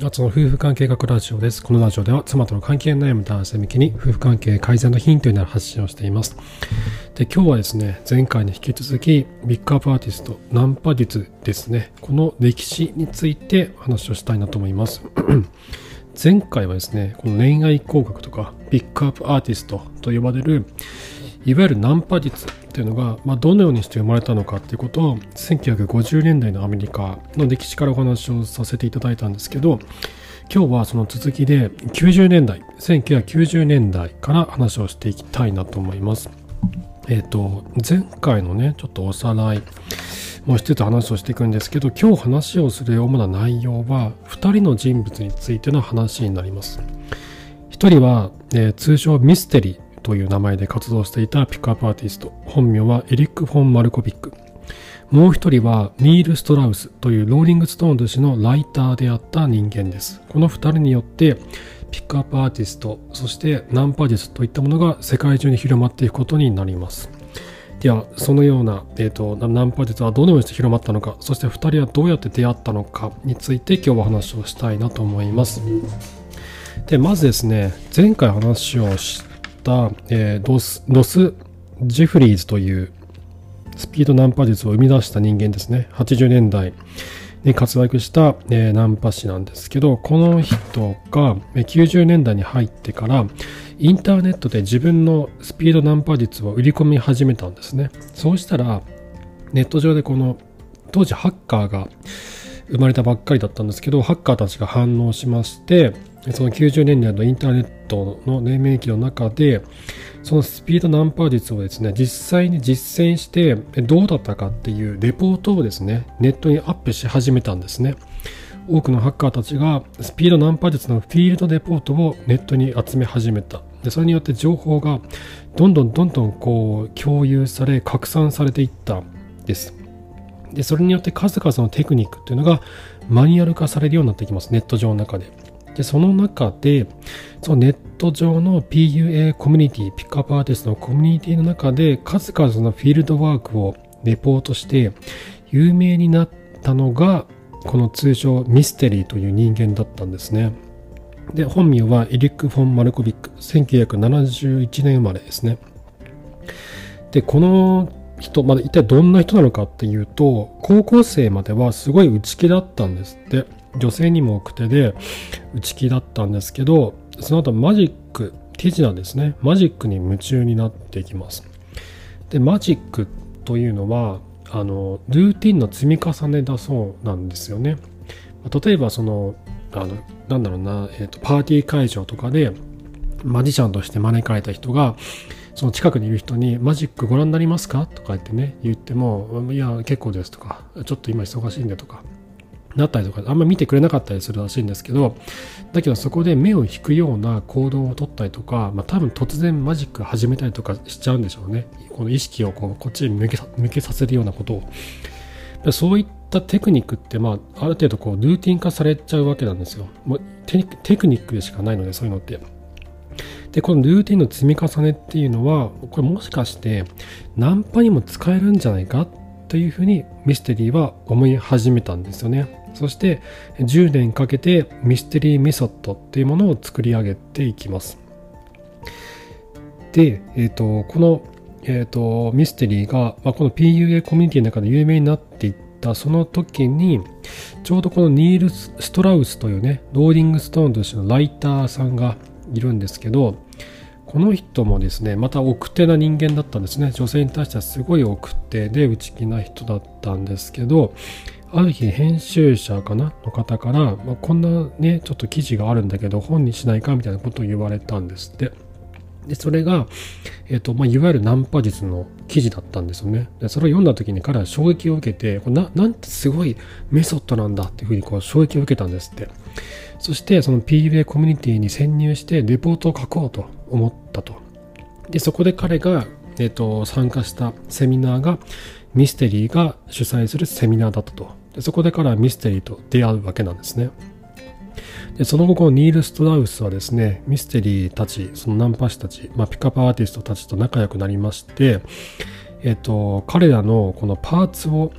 あつの夫婦関係学ラジオです。このラジオでは妻との関係悩む男性向けに夫婦関係改善のヒントになる発信をしています。で、今日はですね、前回に引き続きビッグアップアーティストナンパ術ですね、この歴史について話をしたいなと思います。前回はですね、この恋愛工学とかビッグアップアーティストと呼ばれるいわゆるナンパ術っていうのが、まあ、どのようにして生まれたのかっていうことを1950年代のアメリカの歴史からお話をさせていただいたんですけど今日はその続きで90年代1990年代から話をしていきたいなと思います。えっ、ー、と前回のねちょっとおさらいもう一つ話をしていくんですけど今日話をする主な内容は2人の人物についての話になります。1人は、えー、通称ミステリーという名前で活動していたピックアップアーティスト、本名はエリック・フォン・マルコビック。もう一人はニール・ストラウスというローリング・ストーンズ誌のライターであった人間です。この二人によってピックアップアーティスト、そしてナンパ術といったものが世界中に広まっていくことになります。では、そのような、えーと、ナンパ術はどのようにして広まったのか、そして二人はどうやって出会ったのかについて今日は話をしたいなと思います。で、まずですね、前回話をし、えー、ドスドス・ジェフリーズというスピードナンパ術を生み出した人間ですね。80年代に活躍した、えー、ナンパ師なんですけど、この人が90年代に入ってからインターネットで自分のスピードナンパ術を売り込み始めたんですね。そうしたらネット上でこの当時ハッカーが生まれたばっかりだったんですけど、ハッカーたちが反応しまして、その90年代のインターネットの黎明期の中で、そのスピードナンパ術をですね、実際に実践してどうだったかっていうレポートをですね、ネットにアップし始めたんですね。多くのハッカーたちがスピードナンパ術のフィールドレポートをネットに集め始めた。でそれによって情報がどんどんどんどんこう共有され拡散されていったんです。で、それによって数々のテクニックっていうのがマニュアル化されるようになってきます。ネット上の中で。で、その中で、そのネット上の PUA コミュニティ、ピックアップアーティストのコミュニティの中で数々のフィールドワークをレポートして有名になったのが、この通称ミステリーという人間だったんですね。で、本名はエリック・フォン・マルコビック、1971年生まれですね。で、この人、まあ、一体どんな人なのかっていうと、高校生まではすごい内気だったんですって。女性にも奥手で内気だったんですけど、その後マジック、手品ですね。マジックに夢中になっていきます。で、マジックというのは、あの、ルーティンの積み重ねだそうなんですよね。例えば、その、あの、なんだろうな、えっ、ー、と、パーティー会場とかで、マジシャンとして招かれた人が、その近くにいる人にマジックご覧になりますか？とか言ってね、言っても、いや、結構ですとか、ちょっと今忙しいんでとか、なったりとか、あんま見てくれなかったりするらしいんですけど、だけどそこで目を引くような行動をとったりとか、まあ多分突然マジック始めたりとかしちゃうんでしょうね。この意識をこうこっちに向け向けさせるようなことを。そういったテクニックって、まあ、ある程度こうルーティン化されちゃうわけなんですよ。もうテクニックでしかないので、そういうのって。で、このルーティンの積み重ねっていうのは、これもしかしてナンパにも使えるんじゃないかというふうにミステリーは思い始めたんですよね。そして10年かけてミステリーメソッドっていうものを作り上げていきます。で、え、ー、と、この、えーと、ミステリーが、まあ、この PUA コミュニティの中で有名になっていったその時に、ちょうどこのニール・ストラウスというね、ローリング・ストーンとしてのライターさんがいるんですけど、この人もですね、また奥手な人間だったんですね。女性に対してはすごい奥手で内気な人だったんですけど、ある日編集者かなの方から、まあ、こんなね、ちょっと記事があるんだけど本にしないかみたいなことを言われたんですって。で、それが、えっ、ー、と、まあ、いわゆるナンパ術の記事だったんですよね。で、それを読んだ時に彼は衝撃を受けて、これななんてすごいメソッドなんだっていうふうにこう衝撃を受けたんですって。そしてその PUA コミュニティに潜入してレポートを書こうと思ったと。で、そこで彼が、えっ、ー、と、参加したセミナーがミステリーが主催するセミナーだったと。でそこで彼はミステリーと出会うわけなんですね。でその後、このニール・ストラウスはですね、ミステリーたち、そのナンパ師たち、まあ、ピカパアーティストたちと仲良くなりまして、えっ、と、彼らのこのパーツを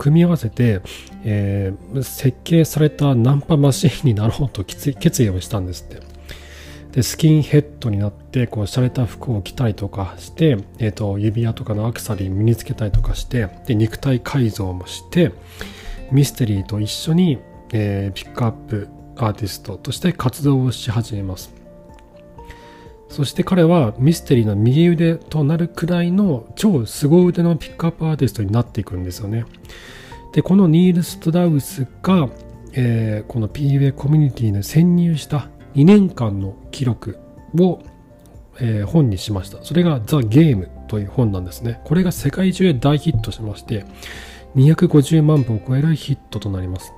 組み合わせて、えー、設計されたナンパマシンになろうと決意をしたんですってでスキンヘッドになってこう洒落た服を着たりとかして、えーと、指輪とかのアクセサリー身につけたりとかしてで肉体改造もしてミステリーと一緒に、えー、ピックアップアーティストとして活動をし始めますそして彼はミステリーの右腕となるくらいの超凄腕のピックアップアーティストになっていくんですよねでこのニール・ストラウスが、えー、この PUA コミュニティに潜入した2年間の記録を、えー、本にしました。それがザ・ゲームという本なんですね。これが世界中で大ヒットしまして、250万部を超えるヒットとなります。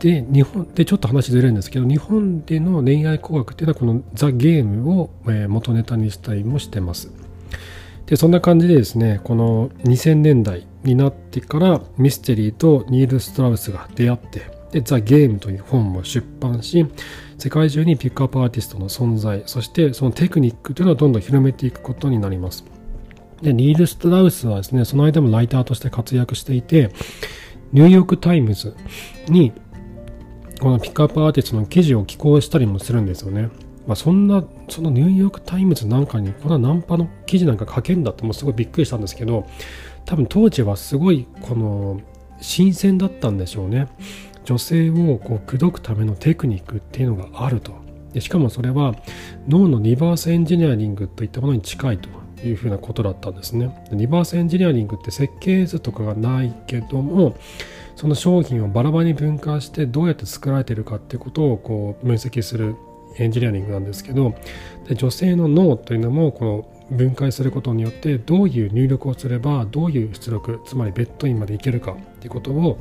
で、日本でちょっと話ずれるんですけど、日本での恋愛工学っていうのはこのザ・ゲームを、元ネタにしたりもしてます。で、そんな感じでですね、この2000年代になってからミステリーとニール・ストラウスが出会って、で、ザ・ゲームという本も出版し、世界中にピックアップアーティストの存在、そしてそのテクニックというのをどんどん広めていくことになります。で、ニール・ストラウスはですね、その間もライターとして活躍していて、ニューヨーク・タイムズに、このピックアップアーティストの記事を寄稿したりもするんですよね。まあ、そんな、そのニューヨーク・タイムズなんかに、こんなナンパの記事なんか書けんだってもうすごいびっくりしたんですけど、多分当時はすごい、この、新鮮だったんでしょうね。女性をこう口説くためのテクニックっていうのがあるとでしかもそれは脳のリバースエンジニアリングといったものに近いというふうなことだったんですね。リバースエンジニアリングって設計図とかがないけどもその商品をバラバラに分解してどうやって作られてるかってことをこう分析するエンジニアリングなんですけどで女性の脳というのもこの分解することによってどういう入力をすればどういう出力つまりベッドインまでいけるかっていうことを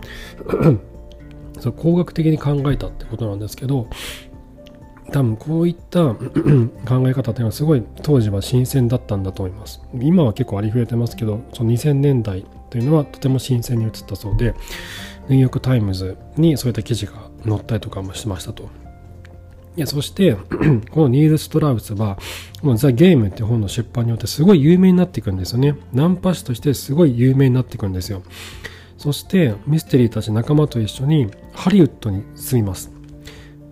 工学的に考えたってことなんですけど多分こういった 考え方っていうのはすごい当時は新鮮だったんだと思います。今は結構ありふれてますけどその2000年代というのはとても新鮮に映ったそうでニューヨーク・タイムズにそういった記事が載ったりとかもしましたと。いやそして このニール・ストラウスはこのザ・ゲームって本の出版によってすごい有名になっていくんですよね。ナンパ師としてすごい有名になっていくんですよ。そしてミステリーたち仲間と一緒にハリウッドに住みます。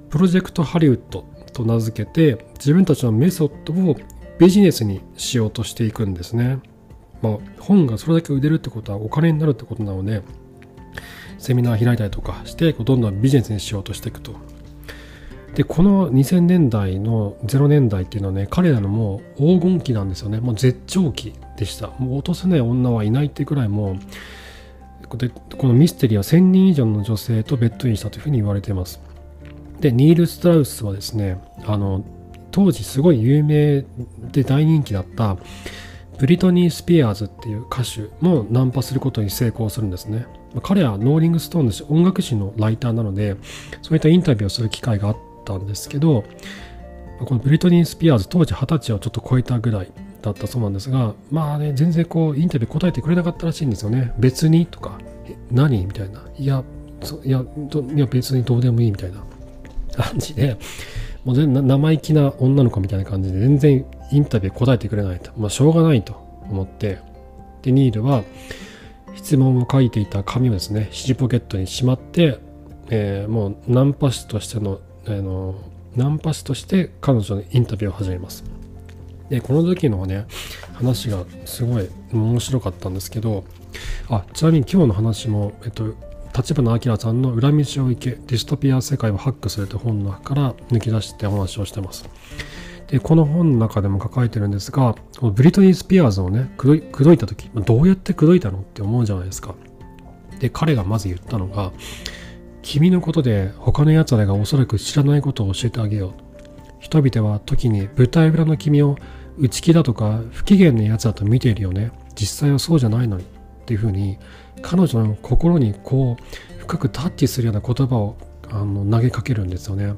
プロジェクトハリウッドと名付けて自分たちのメソッドをビジネスにしようとしていくんですね。まあ、本がそれだけ売れるってことはお金になるってことなのでセミナー開いたりとかしてどんどんビジネスにしようとしていくと。でこの2000年代の0年代っていうのはね彼らのもう黄金期なんですよねもう絶頂期でしたもう落とせない女はいないってくらいもうでこのミステリーは1000人以上の女性とベッドインしたというふうに言われていますでニール・ストラウスはですねあの当時すごい有名で大人気だったブリトニー・スピアーズっていう歌手もナンパすることに成功するんですね彼はノーリング・ストーンです音楽誌のライターなのでそういったインタビューをする機会があったんですけどこのブリトニー・スピアーズ当時20歳をちょっと超えたぐらいだったそうなんですが、まあね、全然こう、インタビュー答えてくれなかったらしいんですよね。別にとか、何みたいな。いや、いや別にどうでもいいみたいな感じで、もう全生意気な女の子みたいな感じで、全然インタビュー答えてくれないと。まあ、しょうがないと思って、で、ニールは、質問を書いていた紙をですね、七ポケットにしまって、えー、もうナンパ師としての、あの、ナンパ師として彼女のインタビューを始めます。で、この時のね、話がすごい面白かったんですけど、あ、ちなみに今日の話も、えっと、立花明さんの裏道を行け、ディストピア世界をハックするという本の中から抜き出してお話をしてます。で、この本の中でも書かれてるんですが、このブリトニー・スピアーズをね、口説いた時、どうやって口説いたのって思うじゃないですか。で、彼がまず言ったのが、君のことで他の奴らがおそらく知らないことを教えてあげよう。人々は時に舞台裏の君を内気だとか不機嫌なやつだと見ているよね実際はそうじゃないのにっていうふうに彼女の心にこう深くタッチするような言葉をあの投げかけるんですよね。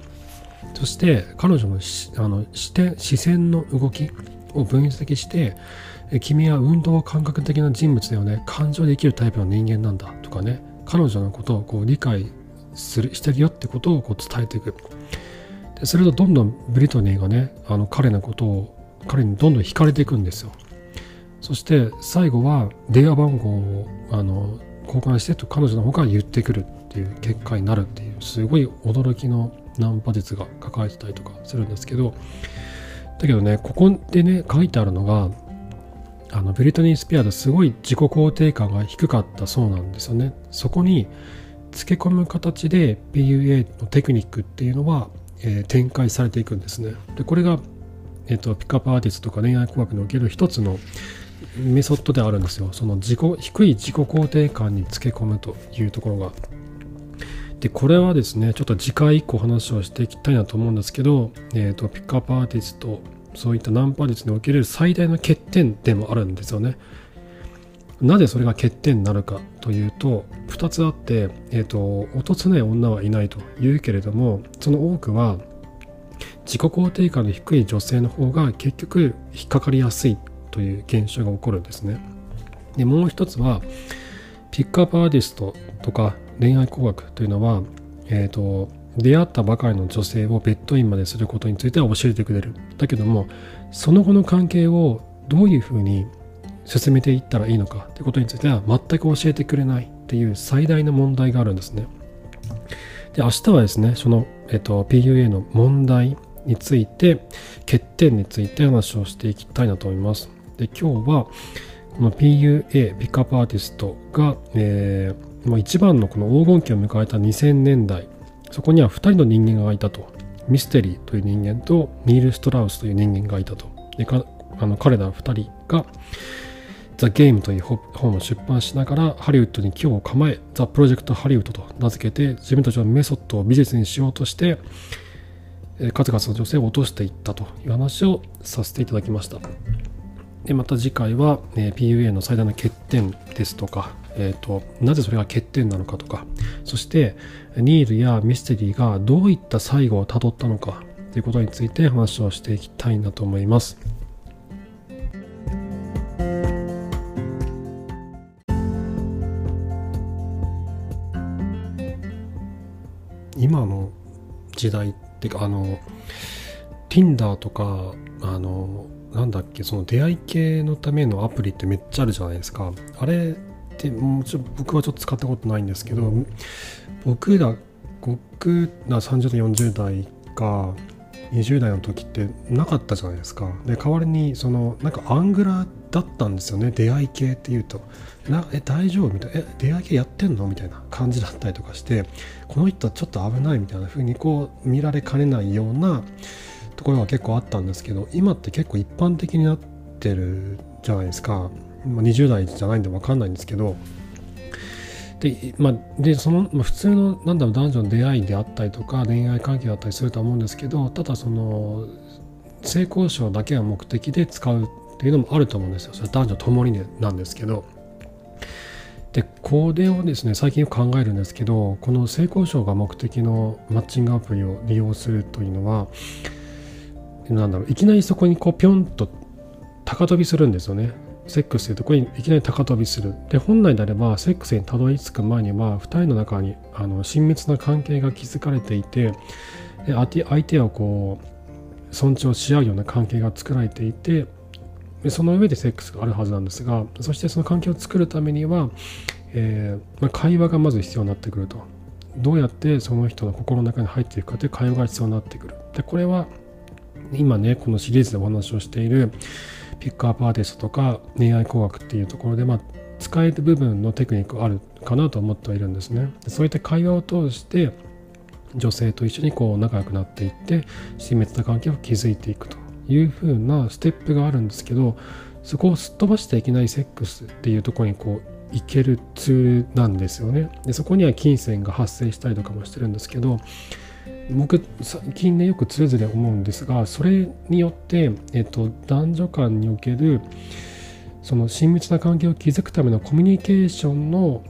そして彼女のあの視点視線の動きを分析して君は運動感覚的な人物だよね。感情で生きるタイプの人間なんだ。とかね。彼女のことをこう理解するしてるよってことをこう伝えていく。でするとどんどんブリトニーがねあの彼のことを彼にどんどん惹かれていくんですよ。そして最後は電話番号をあの交換してと彼女の方から言ってくるっていう結果になるっていうすごい驚きのナンパ術が書かれてたりとかするんですけどだけどねここでね書いてあるのがあのブリトニー・スピアーズすごい自己肯定感が低かったそうなんですよね。そこにつけ込む形で PUA のテクニックっていうのは、えー、展開されていくんですね。でこれが、えーと、ピックアップアーティストとか恋愛工学における一つのメソッドであるんですよ。その自己低い自己肯定感につけ込むというところが。でこれはですねちょっと次回以降話をしていきたいなと思うんですけど、えーと、ピックアップアーティストそういったナンパ術における最大の欠点でもあるんですよね。なぜそれが欠点になるかというと2つあって、えーと、落とせない女はいないというけれどもその多くは自己肯定感の低い女性の方が結局引っかかりやすい。という現象が起こるんですね。でもう一つはピックアップアーティストとか恋愛工学というのは、えーと、出会ったばかりの女性をベッドインまですることについては教えてくれる。だけどもその後の関係をどういうふうに進めていったらいいのかということについては全く教えてくれないっていう最大の問題があるんですね。で明日はですねその、えっと、PUA の問題について欠点について話をしていきたいなと思います。で今日はこの PUA ピックアップアーティストが、えー、まあ、一番のこの黄金期を迎えた2000年代そこには2人の人間がいたと。ミステリーという人間とニール・ストラウスという人間がいたと。でかあの彼ら2人がザ・ゲームという本を出版しながらハリウッドに今日を構えザ・プロジェクト・ハリウッドと名付けて自分たちのメソッドを美術にしようとして数々の女性を落としていったという話をさせていただきました。でまた次回は、えー、PUA の最大の欠点ですとか、えーと、なぜそれが欠点なのかとかそしてニールやミステリーがどういった最後をたどったのかということについて話をしていきたいなと思います。今の時代っていうかあの Tinder とかあのなんだっけその出会い系のためのアプリってめっちゃあるじゃないですか。あれってもちろん僕はちょっと使ったことないんですけど僕ら僕ら30代40代か20代の時ってなかったじゃないですか。で代わりにそのなんかアングラだったんですよね出会い系っていうと。なえ大丈夫みたいなえ出会い系やってんの？みたいな感じだったりとかしてこの人ちょっと危ないみたいな風にこう見られかねないようなところが結構あったんですけど今って結構一般的になってるじゃないですか、まあ、20代じゃないんで分かんないんですけど。で,、まあ、でその、ま、普通のなんだろう男女の出会いであったりとか恋愛関係だったりすると思うんですけどただその性交渉だけが目的で使うっていうのもあると思うんですよ。それ男女ともに、ね、なんですけど。でこれをですね最近よく考えるんですけどこの性交渉が目的のマッチングアプリを利用するというのはなんだろういきなりそこにこうピョンと高飛びするんですよね。セックスというところにいきなり高飛びする。で本来であればセックスにたどり着く前には2人の中にあの親密な関係が築かれていてで相手をこう尊重し合うような関係が作られていてでその上でセックスがあるはずなんですがそしてその関係を作るためには、えー、まあ、会話がまず必要になってくると。どうやってその人の心の中に入っていくかという会話が必要になってくる。でこれは今ねこのシリーズでお話をしているピックアップアーティストとか恋愛工学っていうところで、まあ、使える部分のテクニックがあるかなと思ってはいるんですね。そういった会話を通して女性と一緒にこう仲良くなっていって親密な関係を築いていくというふうなステップがあるんですけどそこをすっ飛ばしていけないセックスっていうところにこういけるツールなんですよね。でそこには金銭が発生したりとかもしてるんですけど僕最近ねよくつれづれ思うんですがそれによって、えっと、男女間におけるその親密な関係を築くためのコミュニケーションの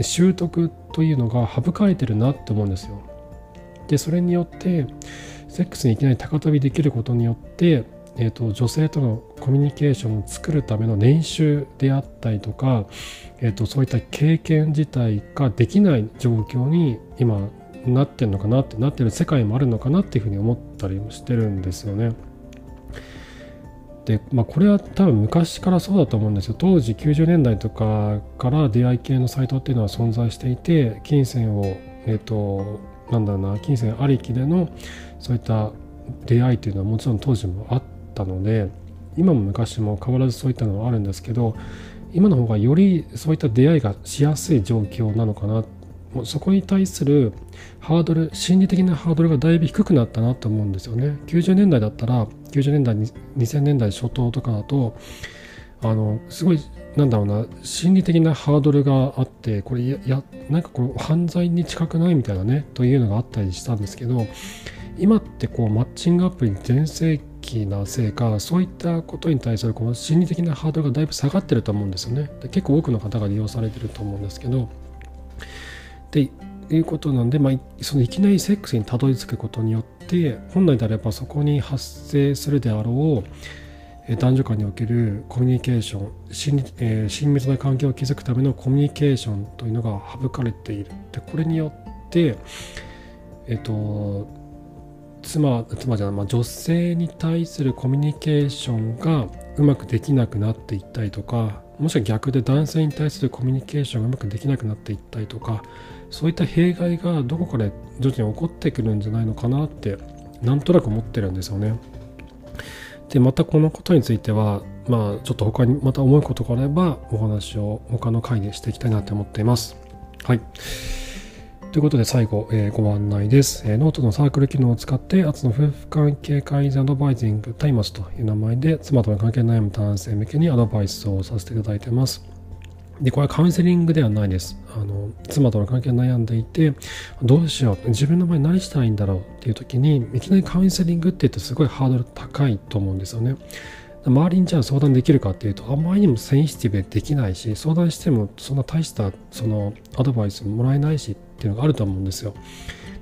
習得というのが省かれてるなって思うんですよ。でそれによってセックスにいきなり高飛びできることによって、えーと、女性とのコミュニケーションを作るための練習であったりとか、えーと、そういった経験自体ができない状況に今なってるのかなってなってる世界もあるのかなっていうふうに思ったりもしてるんですよね。で、まあ、これは多分昔からそうだと思うんですよ当時90年代とかから出会い系のサイトっていうのは存在していて金銭をえっ、ー、となんだろうな金銭ありきでのそういった出会いというのはもちろん当時もあったので今も昔も変わらずそういったのはあるんですけど今の方がよりそういった出会いがしやすい状況なのかなっもうそこに対するハードル心理的なハードルがだいぶ低くなったなと思うんですよね。90年代だったら90年代2000年代初頭とかだとあのすごいなんだろうな心理的なハードルがあってこれややなんかこう犯罪に近くないみたいなねというのがあったりしたんですけど今ってこうマッチングアプリ全盛期なせいかそういったことに対するこの心理的なハードルがだいぶ下がってると思うんですよね。で結構多くの方が利用されてると思うんですけどっていうことなんで、まあ、そのいきなりセックスにたどり着くことによって本来であればそこに発生するであろう男女間におけるコミュニケーション親,、えー、親密な関係を築くためのコミュニケーションというのが省かれている。でこれによってえっ、ー、と妻妻じゃない、まあ、女性に対するコミュニケーションがうまくできなくなっていったりとかもしくは逆で男性に対するコミュニケーションがうまくできなくなっていったりとかそういった弊害がどこかで徐々に起こってくるんじゃないのかなってなんとなく思ってるんですよね。でまたこのことについてはまあちょっと他にまた思うことがあればお話を他の回でしていきたいなって思っています。はい。ということで最後、えー、ご案内です、えー、ノートのサークル機能を使って、アツの夫婦関係改善アドバイジングタイマスという名前で、妻との関係悩む男性向けにアドバイスをさせていただいてます。で、これはカウンセリングではないです。あの、妻との関係悩んでいて、どうしよう、自分の場合何したらいいんだろうっていう時に、いきなりカウンセリングって言ってすごいハードル高いと思うんですよね。周りにじゃあ相談できるかっていうとあまりにもセンシティブでできないし相談してもそんな大したそのアドバイスもらえないしていうのがあると思うんですよ。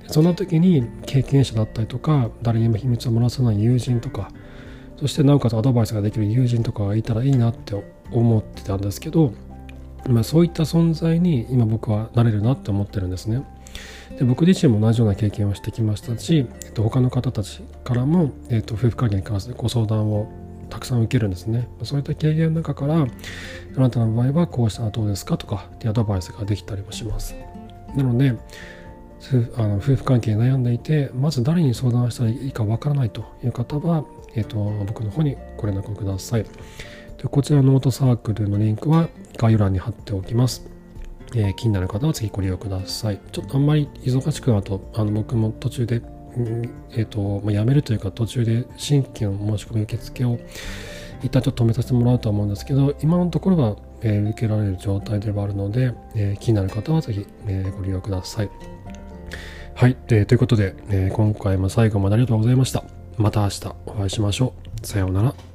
そんな時に経験者だったりとか誰にも秘密を漏らさない友人とかそしてなおかつアドバイスができる友人とかがいたらいいなって思ってたんですけどまあ、そういった存在に今僕はなれるなって思ってるんですね。で僕自身も同じような経験をしてきましたし、えっと、他の方たちからも、えっと、夫婦関係に関するご相談をたくさん受けるんですね。そういった経験の中から、あなたの場合はこうしたらどうですかとかってアドバイスができたりもします。なので、あの夫婦関係悩んでいて、まず誰に相談したらいいかわからないという方は、えっと、僕の方にご連絡をください。でこちらのノートサークルのリンクは概要欄に貼っておきます。えー、気になる方はぜひご利用ください。ちょっとあんまり忙しくなると、あの僕も途中で、うんえーとまあ、辞めるというか途中で新規の申し込み受付を一旦ちょっと止めさせてもらうとは思うんですけど、今のところは、えー、受けられる状態ではあるので、えー、気になる方はぜひ、えー、ご利用ください。はい、えー、ということで、えー、今回も最後までありがとうございました。また明日お会いしましょう。さようなら。